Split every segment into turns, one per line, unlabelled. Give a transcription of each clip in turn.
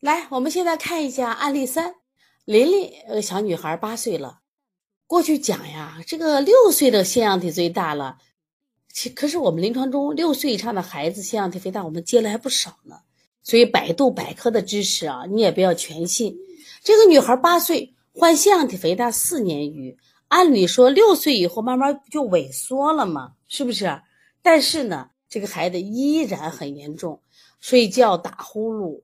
来，我们现在看一下案例三，琳琳，呃，小女孩八岁了。过去讲呀，这个六岁的腺样体最大了。其可是我们临床中六岁以上的孩子腺样体肥大，我们接了还不少呢。所以百度百科的知识啊，你也不要全信。这个女孩八岁，患腺样体肥大四年余，按理说六岁以后慢慢就萎缩了嘛，是不是？但是呢，这个孩子依然很严重，睡觉打呼噜。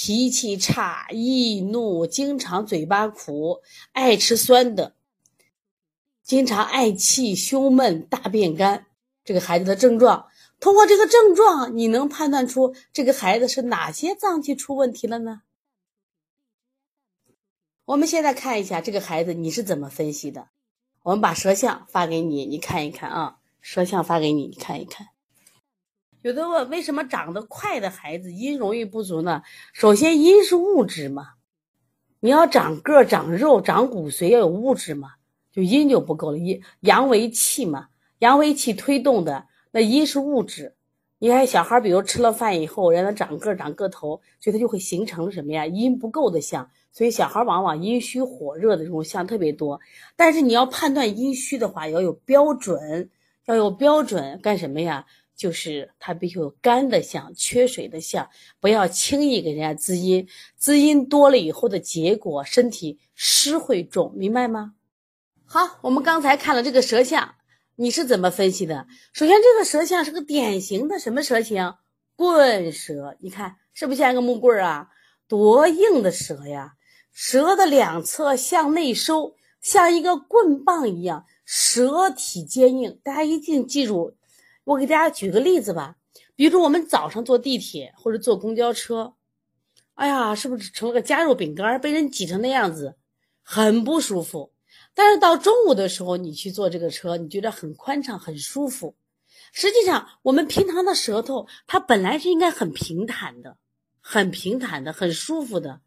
脾气差、易怒，经常嘴巴苦，爱吃酸的，经常爱气、胸闷、大便干。这个孩子的症状，通过这个症状，你能判断出这个孩子是哪些脏器出问题了呢？我们现在看一下这个孩子，你是怎么分析的？我们把舌象发给你，你看一看啊，舌象发给你，你看一看。有的问为什么长得快的孩子阴容易不足呢？首先，阴是物质嘛，你要长个、长肉、长骨髓要有物质嘛，就阴就不够了。阴阳为气嘛，阳为气推动的，那阴是物质。你看小孩，比如吃了饭以后让他长个、长个头，所以他就会形成什么呀？阴不够的象。所以小孩往往阴虚火热的这种象特别多。但是你要判断阴虚的话，要有标准，要有标准干什么呀？就是它必须有干的象，缺水的象，不要轻易给人家滋阴，滋阴多了以后的结果，身体湿会重，明白吗？好，我们刚才看了这个舌象，你是怎么分析的？首先，这个舌象是个典型的什么舌形？棍舌，你看是不是像一个木棍啊？多硬的舌呀！舌的两侧向内收，像一个棍棒一样，舌体坚硬。大家一定记住。我给大家举个例子吧，比如说我们早上坐地铁或者坐公交车，哎呀，是不是成了个夹肉饼干，被人挤成那样子，很不舒服。但是到中午的时候，你去坐这个车，你觉得很宽敞、很舒服。实际上，我们平常的舌头它本来是应该很平坦的、很平坦的、很舒服的。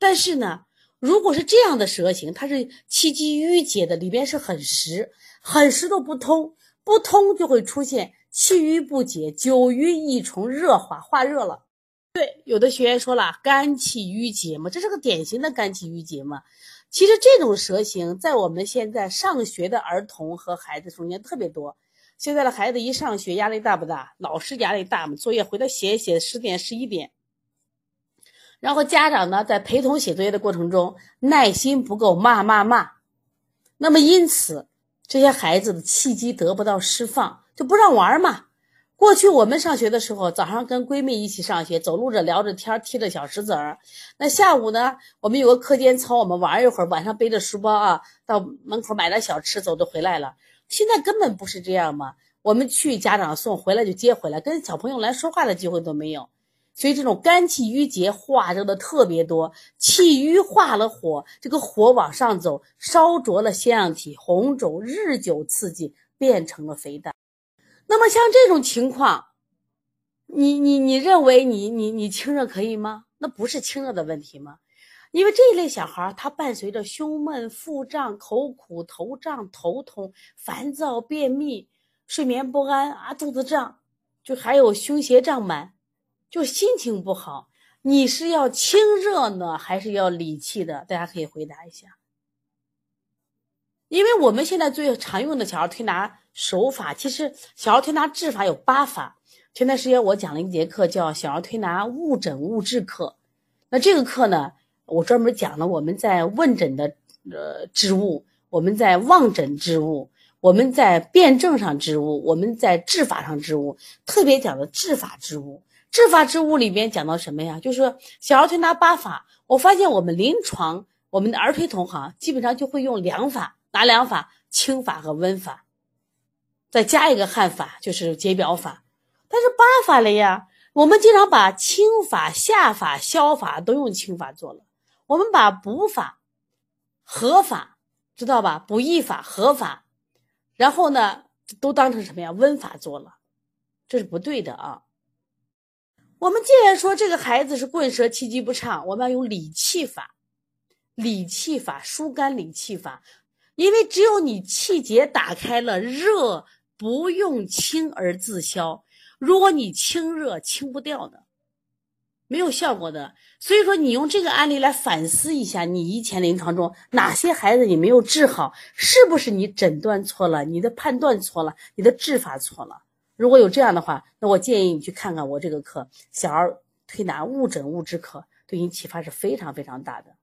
但是呢，如果是这样的舌形，它是气机郁结的，里边是很实、很实都不通，不通就会出现。气郁不解，久郁一重热化，化热了。对，有的学员说了，肝气郁结嘛，这是个典型的肝气郁结嘛。其实这种舌形在我们现在上学的儿童和孩子中间特别多。现在的孩子一上学压力大不大？老师压力大嘛，作业回来写一写，十点十一点。然后家长呢，在陪同写作业的过程中，耐心不够，骂骂骂。那么因此，这些孩子的气机得不到释放。就不让玩嘛。过去我们上学的时候，早上跟闺蜜一起上学，走路着聊着天，踢着小石子儿。那下午呢，我们有个课间操，我们玩一会儿。晚上背着书包啊，到门口买点小吃，走着回来了。现在根本不是这样嘛。我们去家长送回来就接回来，跟小朋友来说话的机会都没有。所以这种肝气郁结化热的特别多，气郁化了火，这个火往上走，烧灼了腺样体，红肿，日久刺激，变成了肥大。那么像这种情况，你你你认为你你你清热可以吗？那不是清热的问题吗？因为这一类小孩他伴随着胸闷、腹胀、口苦、头胀、头痛、烦躁、便秘、睡眠不安啊，肚子胀，就还有胸胁胀满，就心情不好。你是要清热呢，还是要理气的？大家可以回答一下。因为我们现在最常用的小儿推拿手法，其实小儿推拿治法有八法。前段时间我讲了一节课，叫小儿推拿误诊误治课。那这个课呢，我专门讲了我们在问诊的呃治误，我们在望诊治误，我们在辩证上治误，我们在治法上治误，特别讲的治法治误。治法治误里边讲到什么呀？就是小儿推拿八法。我发现我们临床我们的儿推同行基本上就会用两法。哪两法？清法和温法，再加一个汗法，就是解表法。但是八法了呀，我们经常把清法、下法、消法都用清法做了，我们把补法、合法，知道吧？补益法、合法，然后呢，都当成什么呀？温法做了，这是不对的啊。我们既然说这个孩子是棍舌气机不畅，我们要用理气法，理气法疏肝理气法。因为只有你气结打开了，热不用清而自消。如果你清热清不掉的，没有效果的。所以说，你用这个案例来反思一下，你以前临床中哪些孩子你没有治好，是不是你诊断错了，你的判断错了，你的治法错了？如果有这样的话，那我建议你去看看我这个课《小儿推拿误诊误治课》，对你启发是非常非常大的。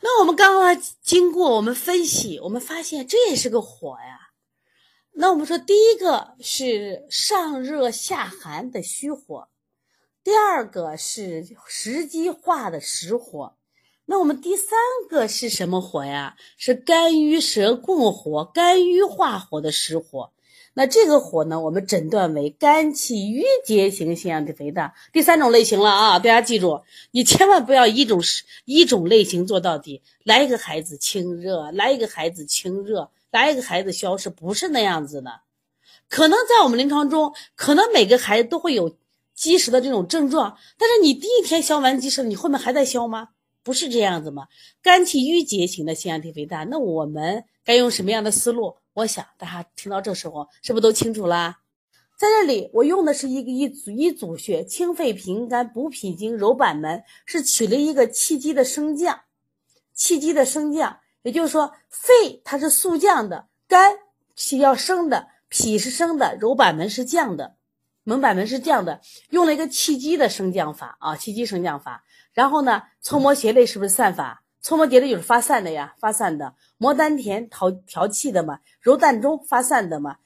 那我们刚刚经过我们分析，我们发现这也是个火呀。那我们说，第一个是上热下寒的虚火。第二个是时机化的实火，那我们第三个是什么火呀？是肝郁舌共火、肝郁化火的实火。那这个火呢，我们诊断为肝气郁结型腺样体肥大，第三种类型了啊！大家记住，你千万不要一种一种类型做到底，来一个孩子清热，来一个孩子清热，来一个孩子消失，不是那样子的。可能在我们临床中，可能每个孩子都会有。积食的这种症状，但是你第一天消完积食，你后面还在消吗？不是这样子吗？肝气郁结型的腺样体肥大，那我们该用什么样的思路？我想大家听到这时候是不是都清楚啦？在这里我用的是一个一组一组穴，清肺平肝、补脾经、揉板门，是取了一个气机的升降，气机的升降，也就是说肺它是速降的，肝是要升的，脾是升的，揉板门是降的。门板门是降的，用了一个气机的升降法啊，气机升降法。然后呢，搓摩胁肋是不是散法？搓摩竭肋就是发散的呀，发散的。摩丹田调调气的嘛，揉膻中发散的嘛。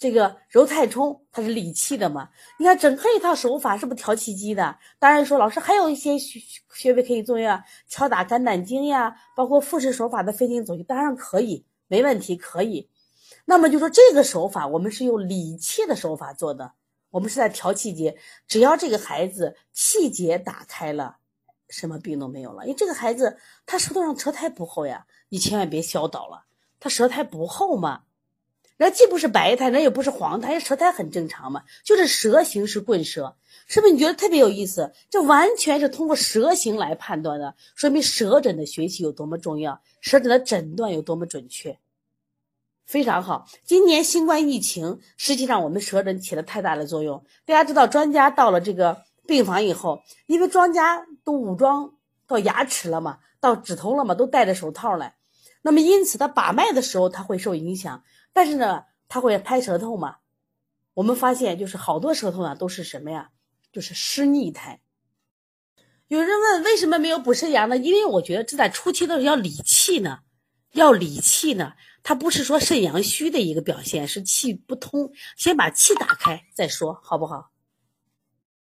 这个揉太冲它是理气的嘛。你看整个一套手法是不调气机的？当然说老师还有一些穴穴位可以作用啊，敲打肝胆经呀，包括复式手法的飞行走穴，当然可以，没问题，可以。那么就说这个手法，我们是用理气的手法做的。我们是在调气节，只要这个孩子气节打开了，什么病都没有了。因为这个孩子他舌头上舌苔不厚呀，你千万别消导了。他舌苔不厚嘛，那既不是白苔，那也不是黄苔，舌苔很正常嘛。就是舌形是棍舌，是不是？你觉得特别有意思？这完全是通过舌形来判断的，说明舌诊的学习有多么重要，舌诊的诊断有多么准确。非常好，今年新冠疫情，实际上我们舌诊起了太大的作用。大家知道，专家到了这个病房以后，因为专家都武装到牙齿了嘛，到指头了嘛，都戴着手套来，那么因此他把脉的时候他会受影响，但是呢，他会拍舌头嘛。我们发现就是好多舌头呢都是什么呀？就是湿腻苔。有人问为什么没有补肾阳呢？因为我觉得这在初期的时候要理气呢，要理气呢。它不是说肾阳虚的一个表现，是气不通，先把气打开再说，好不好？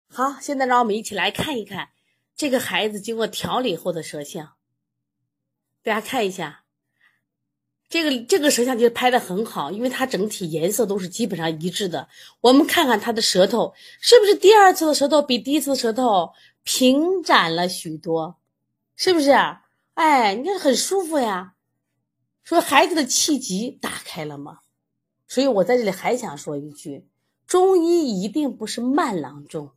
好，现在让我们一起来看一看这个孩子经过调理后的舌象。大家看一下，这个这个舌象其实拍的很好，因为它整体颜色都是基本上一致的。我们看看他的舌头，是不是第二次的舌头比第一次的舌头平展了许多？是不是？哎，你看很舒服呀。说孩子的气机打开了吗？所以我在这里还想说一句：中医一定不是慢郎中。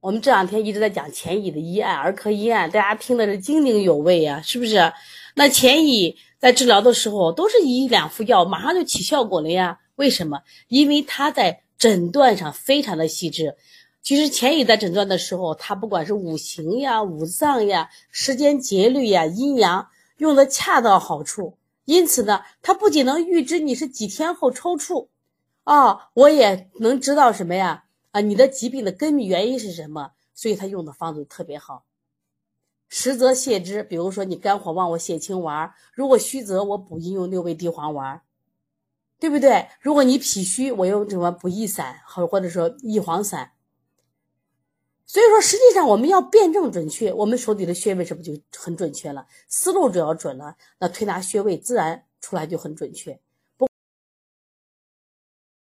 我们这两天一直在讲钱乙的医案、儿科医案，大家听的是津津有味呀，是不是？那钱乙在治疗的时候都是一两副药，马上就起效果了呀？为什么？因为他在诊断上非常的细致。其实钱乙在诊断的时候，他不管是五行呀、五脏呀、时间节律呀、阴阳，用的恰到好处。因此呢，它不仅能预知你是几天后抽搐，啊，我也能知道什么呀？啊，你的疾病的根本原因是什么？所以他用的方子特别好。实则泻之，比如说你肝火旺，我泻青丸；如果虚则我补阴用六味地黄丸，对不对？如果你脾虚，我用什么补益散，或或者说益黄散。所以说，实际上我们要辩证准确，我们手底的穴位是不是就很准确了？思路只要准了，那推拿穴位自然出来就很准确。